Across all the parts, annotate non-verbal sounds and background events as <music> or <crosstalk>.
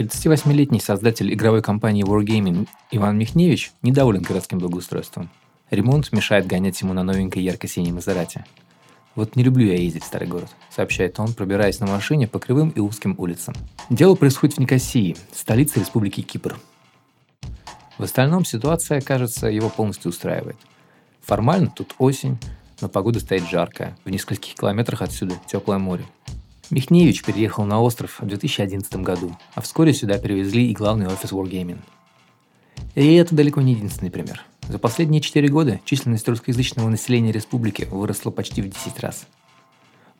38-летний создатель игровой компании Wargaming Иван Михневич недоволен городским благоустройством. Ремонт мешает гонять ему на новенькой ярко-синей Мазерате. «Вот не люблю я ездить в старый город», — сообщает он, пробираясь на машине по кривым и узким улицам. Дело происходит в Никосии, столице Республики Кипр. В остальном ситуация, кажется, его полностью устраивает. Формально тут осень, но погода стоит жаркая. В нескольких километрах отсюда теплое море. Михневич переехал на остров в 2011 году, а вскоре сюда перевезли и главный офис Wargaming. И это далеко не единственный пример. За последние 4 года численность русскоязычного населения республики выросла почти в 10 раз.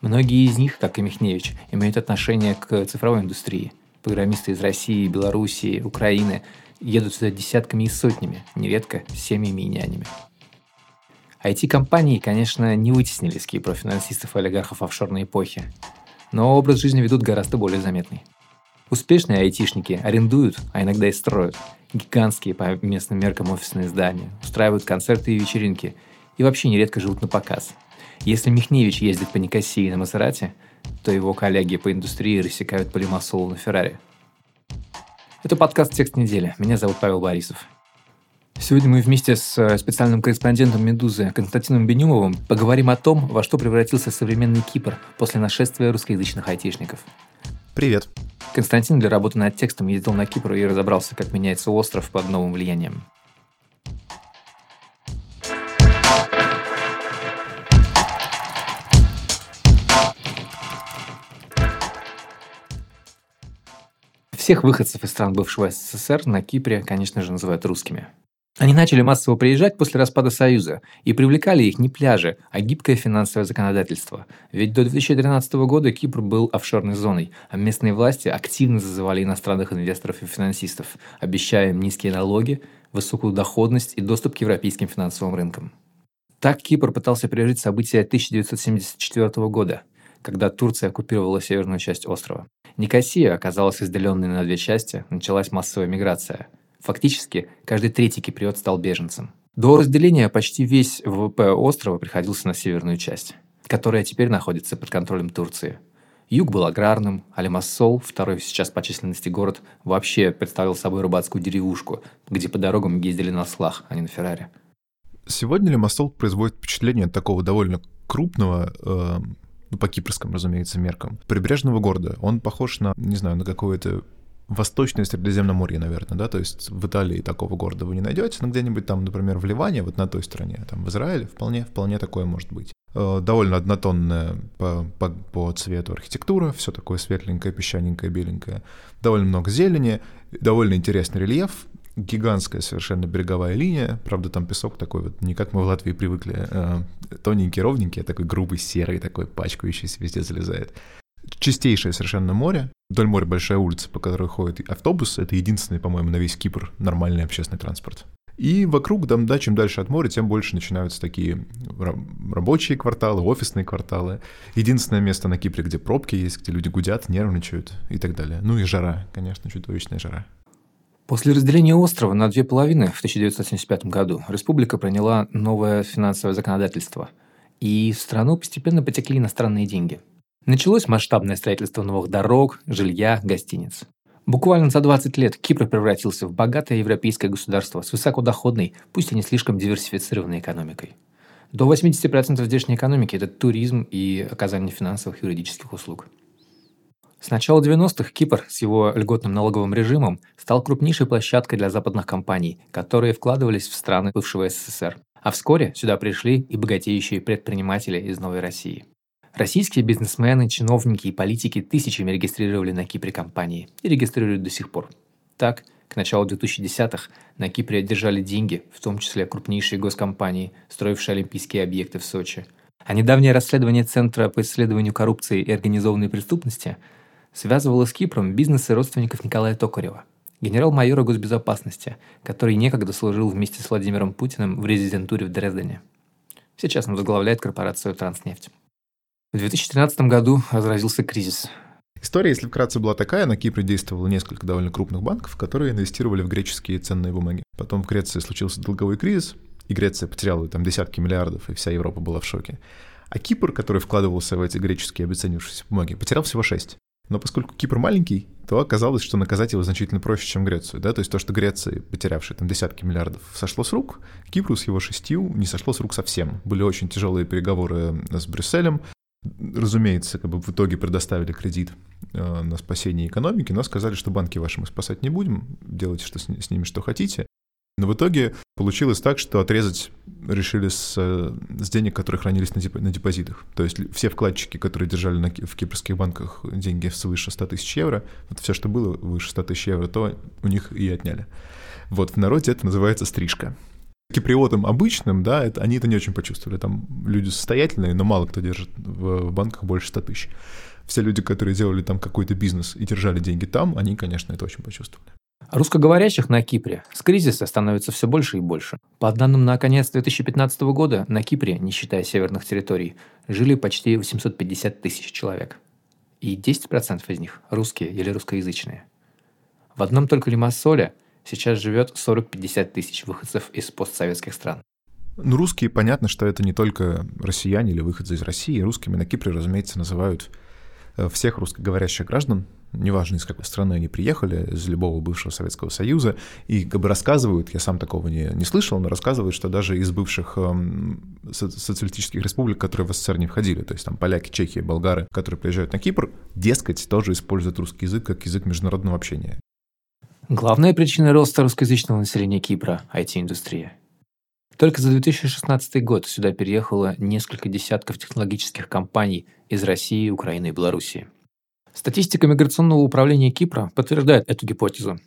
Многие из них, как и Михневич, имеют отношение к цифровой индустрии. Программисты из России, Белоруссии, Украины едут сюда десятками и сотнями, нередко семьями и нянями. IT-компании, конечно, не вытеснили с Кипра финансистов и олигархов офшорной эпохи, но образ жизни ведут гораздо более заметный. Успешные айтишники арендуют, а иногда и строят, гигантские по местным меркам офисные здания, устраивают концерты и вечеринки и вообще нередко живут на показ. Если Михневич ездит по Никосии на Мазерате, то его коллеги по индустрии рассекают по Лимассолу на Феррари. Это подкаст «Текст недели». Меня зовут Павел Борисов. Сегодня мы вместе с э, специальным корреспондентом «Медузы» Константином Бенюмовым поговорим о том, во что превратился современный Кипр после нашествия русскоязычных айтишников. Привет. Константин для работы над текстом ездил на Кипр и разобрался, как меняется остров под новым влиянием. Всех выходцев из стран бывшего СССР на Кипре, конечно же, называют русскими. Они начали массово приезжать после распада Союза, и привлекали их не пляжи, а гибкое финансовое законодательство. Ведь до 2013 года Кипр был офшорной зоной, а местные власти активно зазывали иностранных инвесторов и финансистов, обещая им низкие налоги, высокую доходность и доступ к европейским финансовым рынкам. Так Кипр пытался пережить события 1974 года, когда Турция оккупировала северную часть острова. Никосия оказалась разделенной на две части, началась массовая миграция – Фактически, каждый третий киприот стал беженцем. До разделения почти весь ВВП острова приходился на северную часть, которая теперь находится под контролем Турции. Юг был аграрным, а Лимассол, второй сейчас по численности город, вообще представлял собой рыбацкую деревушку, где по дорогам ездили на слах, а не на Феррари. Сегодня Лимассол производит впечатление такого довольно крупного, э, ну, по кипрским, разумеется, меркам, прибрежного города. Он похож на, не знаю, на какое-то Восточное Средиземноморье, наверное, да, то есть в Италии такого города вы не найдете, но где-нибудь там, например, в Ливане, вот на той стороне, там в Израиле, вполне, вполне такое может быть. Э, довольно однотонная по, по, по цвету архитектура, все такое светленькое, песчаненькое, беленькое. Довольно много зелени, довольно интересный рельеф, гигантская совершенно береговая линия, правда там песок такой вот, не как мы в Латвии привыкли, э, тоненький, ровненький, а такой грубый, серый, такой пачкающийся, везде залезает. Чистейшее совершенно море. Вдоль моря большая улица, по которой ходит автобус. Это единственный, по-моему, на весь Кипр нормальный общественный транспорт. И вокруг, да, чем дальше от моря, тем больше начинаются такие рабочие кварталы, офисные кварталы. Единственное место на Кипре, где пробки есть, где люди гудят, нервничают и так далее. Ну и жара, конечно, чудовищная жара. После разделения острова на две половины в 1975 году республика приняла новое финансовое законодательство, и в страну постепенно потекли иностранные деньги – Началось масштабное строительство новых дорог, жилья, гостиниц. Буквально за 20 лет Кипр превратился в богатое европейское государство с высокодоходной, пусть и не слишком диверсифицированной экономикой. До 80% здешней экономики – это туризм и оказание финансовых и юридических услуг. С начала 90-х Кипр с его льготным налоговым режимом стал крупнейшей площадкой для западных компаний, которые вкладывались в страны бывшего СССР. А вскоре сюда пришли и богатеющие предприниматели из Новой России. Российские бизнесмены, чиновники и политики тысячами регистрировали на Кипре компании и регистрируют до сих пор. Так, к началу 2010-х на Кипре держали деньги, в том числе крупнейшие госкомпании, строившие олимпийские объекты в Сочи. А недавнее расследование Центра по исследованию коррупции и организованной преступности связывало с Кипром бизнесы родственников Николая Токарева, генерал-майора госбезопасности, который некогда служил вместе с Владимиром Путиным в резидентуре в Дрездене. Сейчас он возглавляет корпорацию «Транснефть». В 2013 году разразился кризис. История, если вкратце, была такая. На Кипре действовало несколько довольно крупных банков, которые инвестировали в греческие ценные бумаги. Потом в Греции случился долговой кризис, и Греция потеряла там десятки миллиардов, и вся Европа была в шоке. А Кипр, который вкладывался в эти греческие обесценившиеся бумаги, потерял всего 6. Но поскольку Кипр маленький, то оказалось, что наказать его значительно проще, чем Грецию. Да? То есть то, что Греция, потерявшая там десятки миллиардов, сошло с рук, Кипру с его шестью не сошло с рук совсем. Были очень тяжелые переговоры с Брюсселем. Разумеется, как бы в итоге предоставили кредит э, на спасение экономики, но сказали, что банки ваши мы спасать не будем, делайте что с, ними что хотите. Но в итоге получилось так, что отрезать решили с, с денег, которые хранились на, деп, на депозитах. То есть все вкладчики, которые держали на, в кипрских банках деньги свыше 100 тысяч евро, вот все, что было выше 100 тысяч евро, то у них и отняли. Вот в народе это называется стрижка. Киприотам обычным, да, это, они это не очень почувствовали. Там люди состоятельные, но мало кто держит в, в банках больше 100 тысяч. Все люди, которые делали там какой-то бизнес и держали деньги там, они, конечно, это очень почувствовали. Русскоговорящих на Кипре с кризиса становится все больше и больше. По данным на конец 2015 года, на Кипре, не считая северных территорий, жили почти 850 тысяч человек. И 10% из них – русские или русскоязычные. В одном только Лимассоле сейчас живет 40-50 тысяч выходцев из постсоветских стран. Ну, русские, понятно, что это не только россияне или выходцы из России. Русскими на Кипре, разумеется, называют э, всех русскоговорящих граждан, неважно из какой страны они приехали, из любого бывшего Советского Союза, и как бы рассказывают, я сам такого не, не слышал, но рассказывают, что даже из бывших эм, социалистических республик, которые в СССР не входили, то есть там поляки, чехи, болгары, которые приезжают на Кипр, дескать, тоже используют русский язык как язык международного общения. Главная причина роста русскоязычного населения Кипра – IT-индустрия. Только за 2016 год сюда переехало несколько десятков технологических компаний из России, Украины и Белоруссии – Статистика миграционного управления Кипра подтверждает эту гипотезу.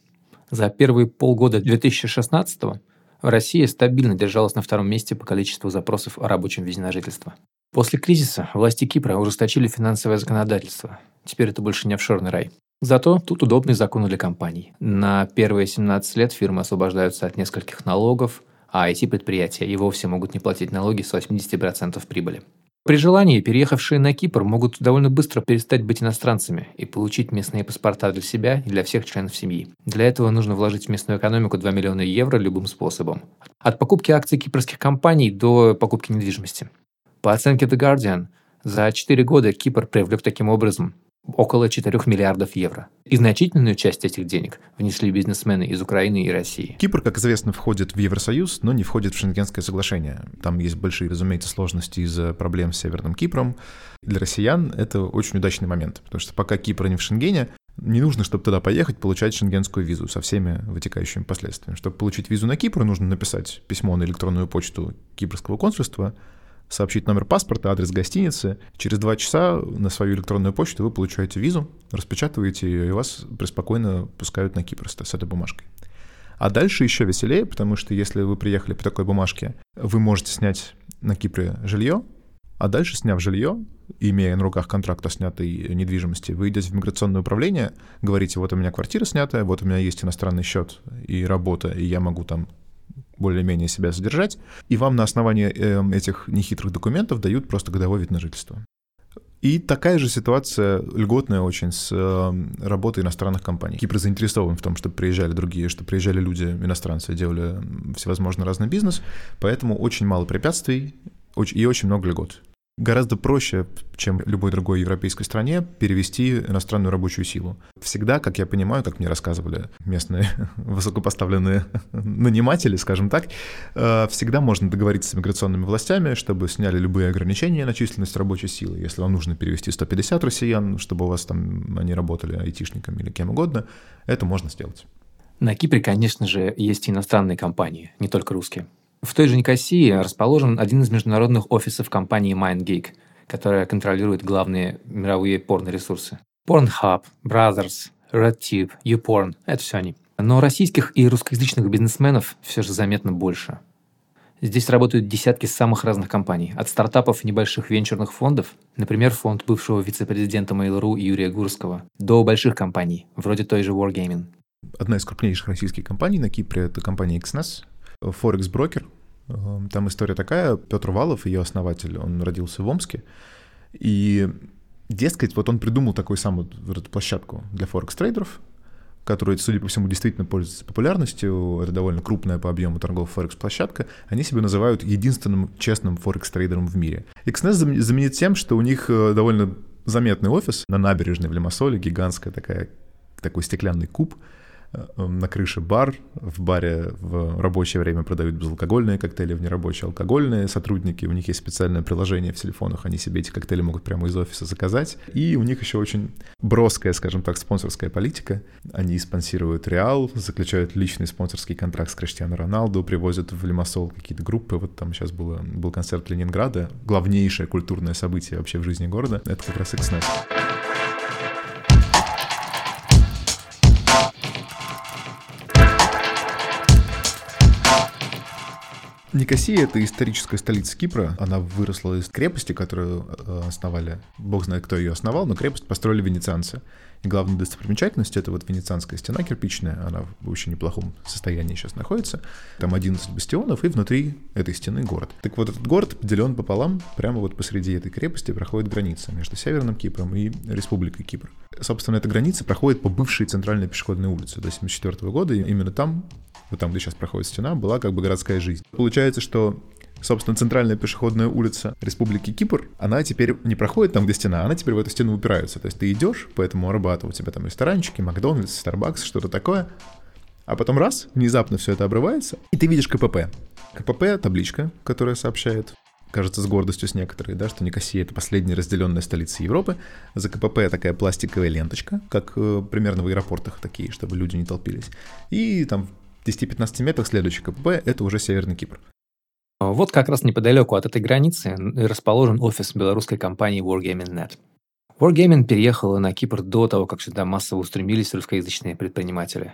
За первые полгода 2016 в Россия стабильно держалась на втором месте по количеству запросов о рабочем визе на жительство. После кризиса власти Кипра ужесточили финансовое законодательство. Теперь это больше не офшорный рай. Зато тут удобные законы для компаний. На первые 17 лет фирмы освобождаются от нескольких налогов, а IT-предприятия и вовсе могут не платить налоги с 80% прибыли. При желании переехавшие на Кипр могут довольно быстро перестать быть иностранцами и получить местные паспорта для себя и для всех членов семьи. Для этого нужно вложить в местную экономику 2 миллиона евро любым способом. От покупки акций кипрских компаний до покупки недвижимости. По оценке The Guardian, за 4 года Кипр привлек таким образом около 4 миллиардов евро. И значительную часть этих денег внесли бизнесмены из Украины и России. Кипр, как известно, входит в Евросоюз, но не входит в Шенгенское соглашение. Там есть большие, разумеется, сложности из-за проблем с Северным Кипром. Для россиян это очень удачный момент, потому что пока Кипр не в Шенгене, не нужно, чтобы туда поехать, получать шенгенскую визу со всеми вытекающими последствиями. Чтобы получить визу на Кипр, нужно написать письмо на электронную почту кипрского консульства, сообщить номер паспорта, адрес гостиницы. Через два часа на свою электронную почту вы получаете визу, распечатываете ее, и вас преспокойно пускают на Кипр с этой бумажкой. А дальше еще веселее, потому что если вы приехали по такой бумажке, вы можете снять на Кипре жилье, а дальше, сняв жилье, имея на руках контракт о снятой недвижимости, вы идете в миграционное управление, говорите, вот у меня квартира снятая, вот у меня есть иностранный счет и работа, и я могу там более-менее себя содержать, и вам на основании э, этих нехитрых документов дают просто годовой вид на жительство. И такая же ситуация льготная очень с э, работой иностранных компаний. Кипр заинтересован в том, чтобы приезжали другие, чтобы приезжали люди, иностранцы, делали всевозможный разный бизнес, поэтому очень мало препятствий и очень много льгот гораздо проще, чем в любой другой европейской стране, перевести иностранную рабочую силу. Всегда, как я понимаю, как мне рассказывали местные <laughs> высокопоставленные наниматели, скажем так, э, всегда можно договориться с миграционными властями, чтобы сняли любые ограничения на численность рабочей силы. Если вам нужно перевести 150 россиян, чтобы у вас там они работали айтишниками или кем угодно, это можно сделать. На Кипре, конечно же, есть иностранные компании, не только русские. В той же Никосии расположен один из международных офисов компании MindGeek, которая контролирует главные мировые порно-ресурсы. Pornhub, Brothers, RedTube, YouPorn – это все они. Но российских и русскоязычных бизнесменов все же заметно больше. Здесь работают десятки самых разных компаний, от стартапов и небольших венчурных фондов, например, фонд бывшего вице-президента Mail.ru Юрия Гурского, до больших компаний, вроде той же Wargaming. Одна из крупнейших российских компаний на Кипре – это компания Exness, Форекс брокер. Эм, там история такая, Петр Валов, ее основатель, он родился в Омске, и, дескать, вот он придумал такую самую вот площадку для форекс-трейдеров, которая, судя по всему, действительно пользуется популярностью, это довольно крупная по объему торговая форекс-площадка, они себя называют единственным честным форекс-трейдером в мире. Exness знаменит тем, что у них э, довольно заметный офис на набережной в Лимассоле, гигантская такая, такой стеклянный куб — на крыше бар, в баре в рабочее время продают безалкогольные коктейли, в нерабочие алкогольные. Сотрудники, у них есть специальное приложение в телефонах, они себе эти коктейли могут прямо из офиса заказать. И у них еще очень броская, скажем так, спонсорская политика. Они спонсируют Реал, заключают личный спонсорский контракт с Криштиану Роналду, привозят в Лимассол какие-то группы. Вот там сейчас было, был концерт Ленинграда, главнейшее культурное событие вообще в жизни города. Это как раз X-Net. Никосия — это историческая столица Кипра. Она выросла из крепости, которую э, основали, бог знает, кто ее основал, но крепость построили венецианцы. Главная достопримечательность — это вот венецианская стена кирпичная, она в очень неплохом состоянии сейчас находится. Там 11 бастионов, и внутри этой стены город. Так вот, этот город поделен пополам, прямо вот посреди этой крепости проходит граница между Северным Кипром и Республикой Кипр. Собственно, эта граница проходит по бывшей центральной пешеходной улице до 1974 года, и именно там вот там, где сейчас проходит стена, была как бы городская жизнь. Получается, что собственно, центральная пешеходная улица Республики Кипр, она теперь не проходит там, где стена, она теперь в эту стену упирается. То есть ты идешь по этому Арбату, у тебя там ресторанчики, Макдональдс, Старбакс, что-то такое, а потом раз, внезапно все это обрывается, и ты видишь КПП. КПП — табличка, которая сообщает, кажется, с гордостью с некоторой, да, что Никосия — это последняя разделенная столица Европы. За КПП такая пластиковая ленточка, как э, примерно в аэропортах такие, чтобы люди не толпились. И там 10-15 метрах следующий КПП — это уже Северный Кипр. А вот как раз неподалеку от этой границы расположен офис белорусской компании Wargaming.net. Wargaming переехала на Кипр до того, как сюда массово устремились русскоязычные предприниматели.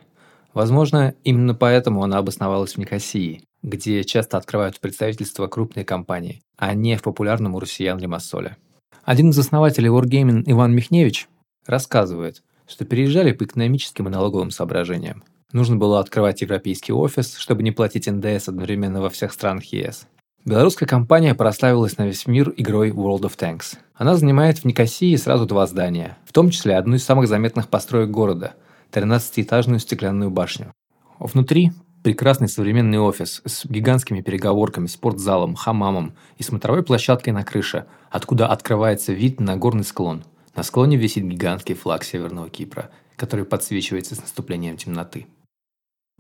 Возможно, именно поэтому она обосновалась в Никосии, где часто открывают представительства крупные компании, а не в популярном у россиян Лимассоле. Один из основателей Wargaming Иван Михневич рассказывает, что переезжали по экономическим и налоговым соображениям. Нужно было открывать европейский офис, чтобы не платить НДС одновременно во всех странах ЕС. Белорусская компания прославилась на весь мир игрой World of Tanks. Она занимает в Никосии сразу два здания, в том числе одну из самых заметных построек города – 13-этажную стеклянную башню. Внутри прекрасный современный офис с гигантскими переговорками, спортзалом, хамамом и смотровой площадкой на крыше, откуда открывается вид на горный склон. На склоне висит гигантский флаг Северного Кипра, который подсвечивается с наступлением темноты.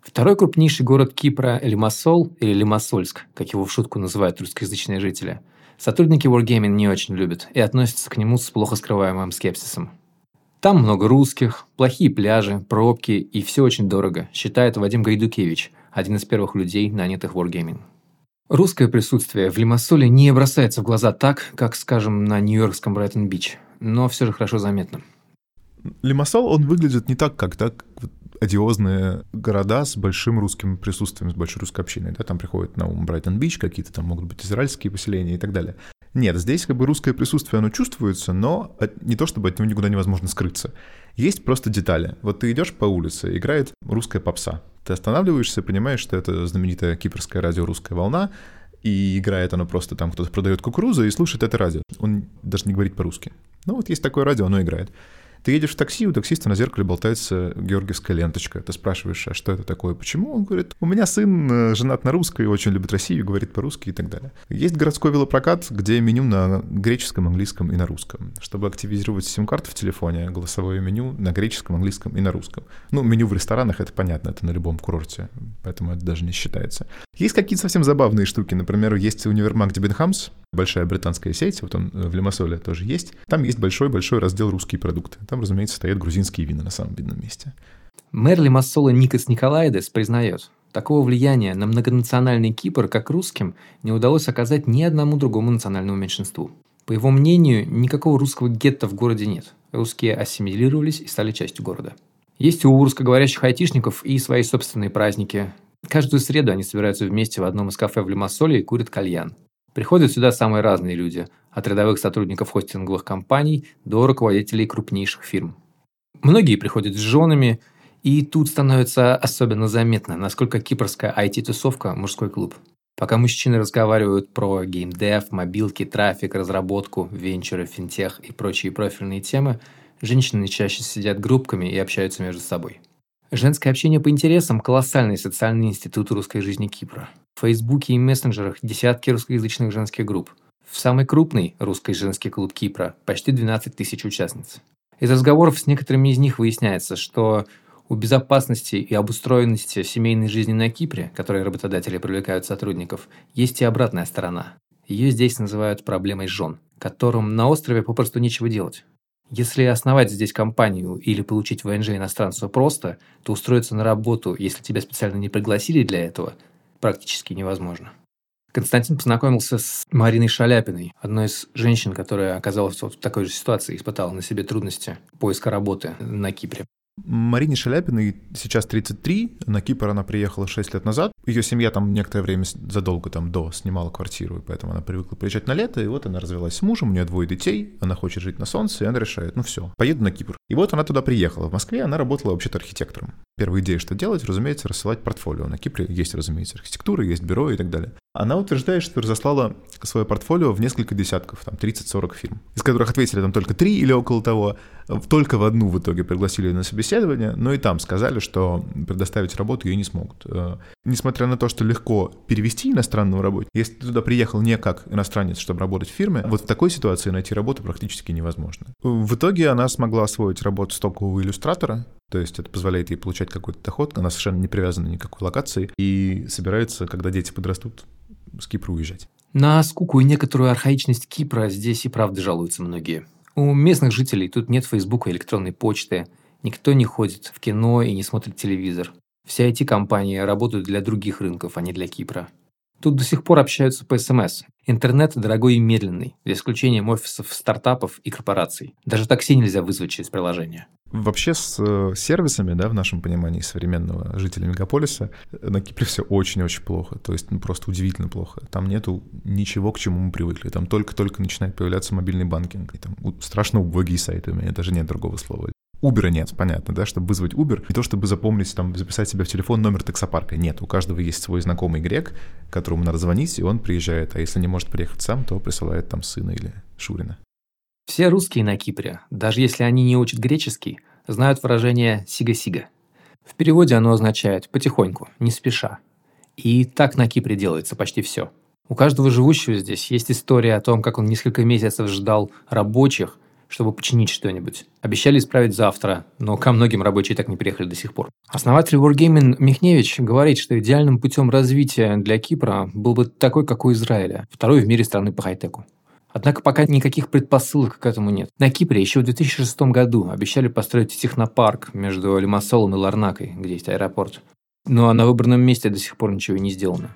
Второй крупнейший город Кипра – Лимассол или Лимассольск, как его в шутку называют русскоязычные жители. Сотрудники Wargaming не очень любят и относятся к нему с плохо скрываемым скепсисом. Там много русских, плохие пляжи, пробки и все очень дорого, считает Вадим Гайдукевич, один из первых людей, нанятых Wargaming. Русское присутствие в Лимассоле не бросается в глаза так, как, скажем, на нью-йоркском Брайтон-Бич, но все же хорошо заметно. Лимассол, он выглядит не так, как так одиозные города с большим русским присутствием, с большой русской общиной. Да? Там приходят на ум Брайтон-Бич, какие-то там могут быть израильские поселения и так далее. Нет, здесь как бы русское присутствие, оно чувствуется, но не то, чтобы от него никуда невозможно скрыться. Есть просто детали. Вот ты идешь по улице, играет русская попса. Ты останавливаешься, понимаешь, что это знаменитая кипрская радио «Русская волна», и играет оно просто там, кто-то продает кукурузу и слушает это радио. Он даже не говорит по-русски. Ну вот есть такое радио, оно играет. Ты едешь в такси, у таксиста на зеркале болтается георгиевская ленточка. Ты спрашиваешь, а что это такое, почему? Он говорит, у меня сын э, женат на русской, очень любит Россию, говорит по-русски и так далее. Есть городской велопрокат, где меню на греческом, английском и на русском. Чтобы активизировать сим-карту в телефоне, голосовое меню на греческом, английском и на русском. Ну, меню в ресторанах, это понятно, это на любом курорте, поэтому это даже не считается. Есть какие-то совсем забавные штуки. Например, есть универмаг Дебенхамс, большая британская сеть, вот он э, в Лимассоле тоже есть. Там есть большой-большой раздел «Русские продукты». Там, разумеется, стоят грузинские вина на самом видном месте. Мэр Лимассола Никос Николаидес признает, такого влияния на многонациональный Кипр, как русским, не удалось оказать ни одному другому национальному меньшинству. По его мнению, никакого русского гетто в городе нет. Русские ассимилировались и стали частью города. Есть у русскоговорящих айтишников и свои собственные праздники. Каждую среду они собираются вместе в одном из кафе в Лимассоле и курят кальян. Приходят сюда самые разные люди, от рядовых сотрудников хостинговых компаний до руководителей крупнейших фирм. Многие приходят с женами, и тут становится особенно заметно, насколько кипрская IT-тусовка – мужской клуб. Пока мужчины разговаривают про геймдев, мобилки, трафик, разработку, венчуры, финтех и прочие профильные темы, женщины чаще сидят группками и общаются между собой. Женское общение по интересам – колоссальный социальный институт русской жизни Кипра. В Фейсбуке и мессенджерах десятки русскоязычных женских групп. В самый крупный русский женский клуб Кипра почти 12 тысяч участниц. Из разговоров с некоторыми из них выясняется, что у безопасности и обустроенности семейной жизни на Кипре, которые работодатели привлекают сотрудников, есть и обратная сторона. Ее здесь называют проблемой жен, которым на острове попросту нечего делать. Если основать здесь компанию или получить ВНЖ иностранцу просто, то устроиться на работу, если тебя специально не пригласили для этого, практически невозможно. Константин познакомился с Мариной Шаляпиной, одной из женщин, которая оказалась вот в такой же ситуации, испытала на себе трудности поиска работы на Кипре. Марине Шаляпиной сейчас 33, на Кипр она приехала 6 лет назад. Ее семья там некоторое время задолго там до снимала квартиру, и поэтому она привыкла приезжать на лето, и вот она развелась с мужем, у нее двое детей, она хочет жить на солнце, и она решает, ну все, поеду на Кипр. И вот она туда приехала. В Москве она работала вообще-то архитектором. Первая идея, что делать, разумеется, рассылать портфолио. На Кипре есть, разумеется, архитектура, есть бюро и так далее. Она утверждает, что разослала свое портфолио в несколько десятков, там 30-40 фирм, из которых ответили там только три или около того. Только в одну в итоге пригласили на собеседование, но и там сказали, что предоставить работу ей не смогут. Э, несмотря на то, что легко перевести иностранного работника, если ты туда приехал не как иностранец, чтобы работать в фирме, вот в такой ситуации найти работу практически невозможно. В итоге она смогла освоить работу стокового иллюстратора, то есть это позволяет ей получать какой-то доход, она совершенно не привязана ни к никакой локации и собирается, когда дети подрастут, с Кипра уезжать. На скуку и некоторую архаичность Кипра здесь и правда жалуются многие. У местных жителей тут нет Фейсбука и электронной почты, никто не ходит в кино и не смотрит телевизор. Все эти компании работают для других рынков, а не для Кипра. Тут до сих пор общаются по СМС. Интернет дорогой и медленный, за исключением офисов стартапов и корпораций. Даже такси нельзя вызвать через приложение. Вообще с э, сервисами, да, в нашем понимании современного жителя мегаполиса, на Кипре все очень-очень плохо. То есть ну, просто удивительно плохо. Там нету ничего, к чему мы привыкли. Там только-только начинает появляться мобильный банкинг. И там страшно убогие сайты, у меня даже нет другого слова. Убера нет, понятно, да, чтобы вызвать Uber, не то чтобы запомнить, там, записать себе в телефон номер таксопарка, нет, у каждого есть свой знакомый грек, которому надо звонить, и он приезжает, а если не может приехать сам, то присылает там сына или Шурина. Все русские на Кипре, даже если они не учат греческий, знают выражение «сига-сига». В переводе оно означает «потихоньку, не спеша». И так на Кипре делается почти все. У каждого живущего здесь есть история о том, как он несколько месяцев ждал рабочих – чтобы починить что-нибудь. Обещали исправить завтра, но ко многим рабочие так не приехали до сих пор. Основатель Wargaming Михневич говорит, что идеальным путем развития для Кипра был бы такой, как у Израиля, второй в мире страны по хай-теку. Однако пока никаких предпосылок к этому нет. На Кипре еще в 2006 году обещали построить технопарк между Лимассолом и Ларнакой, где есть аэропорт. Но на выбранном месте до сих пор ничего не сделано.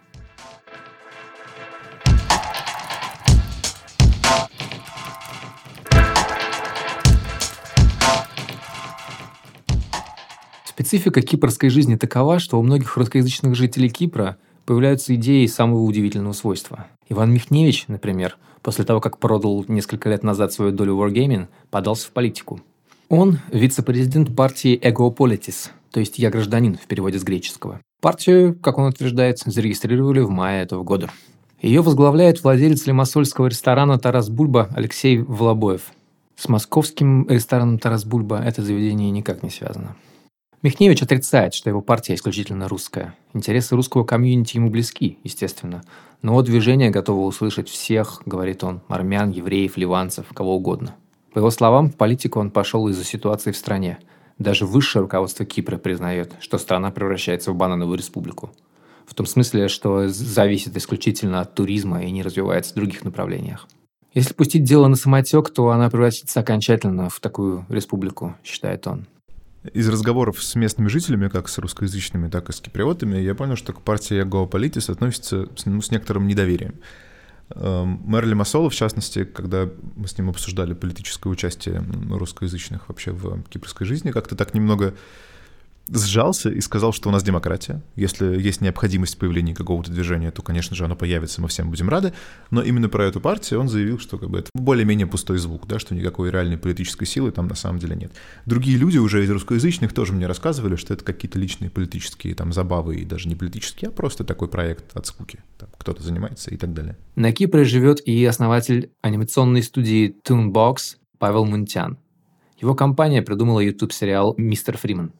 Специфика кипрской жизни такова, что у многих русскоязычных жителей Кипра появляются идеи самого удивительного свойства. Иван Михневич, например, после того, как продал несколько лет назад свою долю Wargaming, подался в политику. Он вице-президент партии Эгополитис, то есть «Я гражданин» в переводе с греческого. Партию, как он утверждает, зарегистрировали в мае этого года. Ее возглавляет владелец лимассольского ресторана «Тарас Бульба» Алексей Волобоев. С московским рестораном «Тарас Бульба» это заведение никак не связано. Михневич отрицает, что его партия исключительно русская. Интересы русского комьюнити ему близки, естественно. Но движение готово услышать всех, говорит он, армян, евреев, ливанцев, кого угодно. По его словам, в политику он пошел из-за ситуации в стране. Даже высшее руководство Кипра признает, что страна превращается в банановую республику. В том смысле, что зависит исключительно от туризма и не развивается в других направлениях. Если пустить дело на самотек, то она превратится окончательно в такую республику, считает он. Из разговоров с местными жителями, как с русскоязычными, так и с киприотами, я понял, что к партии Ягоа Политис относится с, ну, с некоторым недоверием. Эм, мэр Лимассола, в частности, когда мы с ним обсуждали политическое участие русскоязычных вообще в кипрской жизни, как-то так немного сжался и сказал, что у нас демократия. Если есть необходимость появления какого-то движения, то, конечно же, оно появится, мы всем будем рады. Но именно про эту партию он заявил, что как бы, это более-менее пустой звук, да, что никакой реальной политической силы там на самом деле нет. Другие люди уже из русскоязычных тоже мне рассказывали, что это какие-то личные политические там забавы и даже не политические, а просто такой проект от скуки. Там кто-то занимается и так далее. На Кипре живет и основатель анимационной студии Toonbox Павел Мунтян. Его компания придумала YouTube-сериал «Мистер Фриман».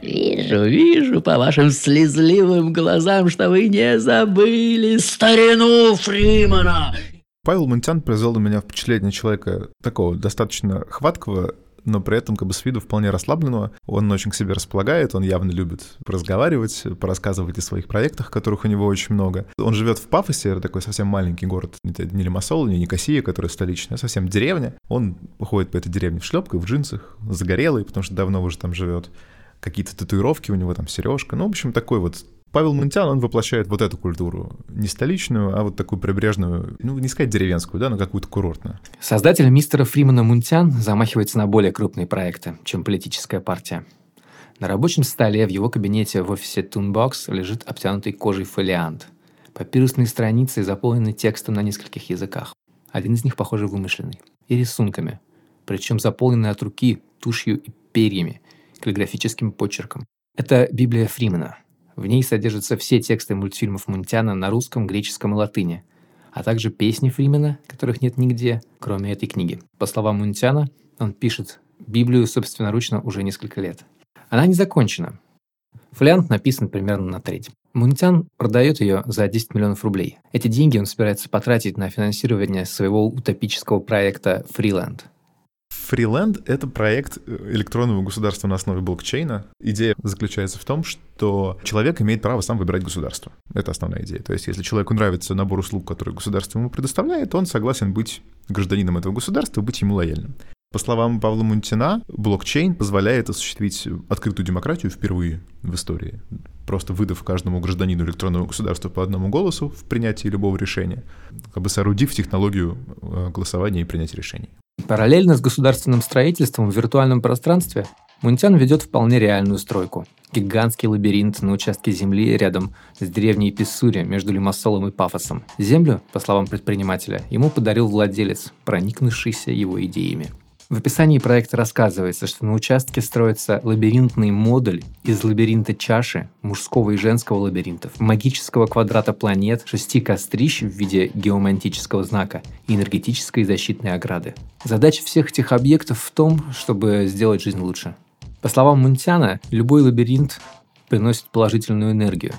Вижу, вижу по вашим слезливым глазам, что вы не забыли старину Фримана. Павел Мунтян произвел на меня впечатление человека такого достаточно хваткого, но при этом как бы с виду вполне расслабленного. Он очень к себе располагает, он явно любит разговаривать, порассказывать о своих проектах, которых у него очень много. Он живет в Пафосе, это такой совсем маленький город, не Лимассол, не Никосия, которая столичная, а совсем деревня. Он ходит по этой деревне в шлепках, в джинсах, загорелый, потому что давно уже там живет. Какие-то татуировки у него там, сережка. Ну, в общем, такой вот Павел Мунтян, он воплощает вот эту культуру. Не столичную, а вот такую прибрежную, ну, не сказать деревенскую, да, но какую-то курортную. Создатель мистера Фримана Мунтян замахивается на более крупные проекты, чем политическая партия. На рабочем столе в его кабинете в офисе Toonbox лежит обтянутый кожей фолиант. Папирусные страницы заполнены текстом на нескольких языках. Один из них, похоже, вымышленный. И рисунками. Причем заполнены от руки тушью и перьями, каллиграфическим почерком. Это Библия Фримана – в ней содержатся все тексты мультфильмов Мунтяна на русском, греческом и латыни, а также песни Фримена, которых нет нигде, кроме этой книги. По словам Мунтяна, он пишет Библию собственноручно уже несколько лет. Она не закончена. Фолиант написан примерно на треть. Мунтян продает ее за 10 миллионов рублей. Эти деньги он собирается потратить на финансирование своего утопического проекта «Фриленд», Freeland — это проект э, электронного государства на основе блокчейна. Идея заключается в том, что человек имеет право сам выбирать государство. Это основная идея. То есть, если человеку нравится набор услуг, который государство ему предоставляет, он согласен быть гражданином этого государства, быть ему лояльным. По словам Павла Мунтина, блокчейн позволяет осуществить открытую демократию впервые в истории, просто выдав каждому гражданину электронного государства по одному голосу в принятии любого решения, как бы соорудив технологию э, голосования и принятия решений. Параллельно с государственным строительством в виртуальном пространстве Мунтян ведет вполне реальную стройку. Гигантский лабиринт на участке земли рядом с древней Писсури между Лимассолом и Пафосом. Землю, по словам предпринимателя, ему подарил владелец, проникнувшийся его идеями. В описании проекта рассказывается, что на участке строится лабиринтный модуль из лабиринта чаши, мужского и женского лабиринтов, магического квадрата планет, шести кострищ в виде геомантического знака и энергетической защитной ограды. Задача всех этих объектов в том, чтобы сделать жизнь лучше. По словам Мунтяна, любой лабиринт приносит положительную энергию.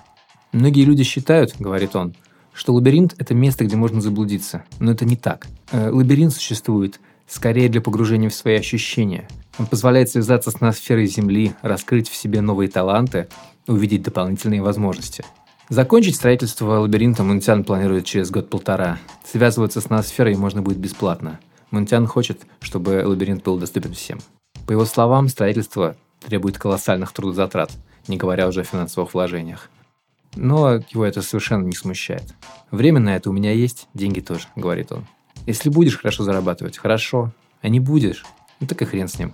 Многие люди считают, говорит он, что лабиринт – это место, где можно заблудиться. Но это не так. Э, лабиринт существует скорее для погружения в свои ощущения. Он позволяет связаться с ноосферой Земли, раскрыть в себе новые таланты, увидеть дополнительные возможности. Закончить строительство лабиринта Мунтян планирует через год-полтора. Связываться с ноосферой можно будет бесплатно. Мунтян хочет, чтобы лабиринт был доступен всем. По его словам, строительство требует колоссальных трудозатрат, не говоря уже о финансовых вложениях. Но его это совершенно не смущает. Время на это у меня есть, деньги тоже, говорит он. Если будешь хорошо зарабатывать, хорошо. А не будешь, ну так и хрен с ним.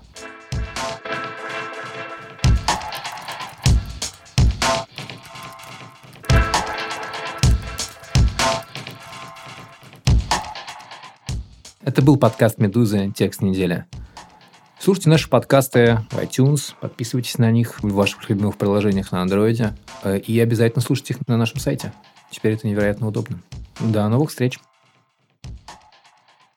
Это был подкаст «Медузы. Текст недели». Слушайте наши подкасты в iTunes, подписывайтесь на них в ваших любимых приложениях на Android э, и обязательно слушайте их на нашем сайте. Теперь это невероятно удобно. До новых встреч!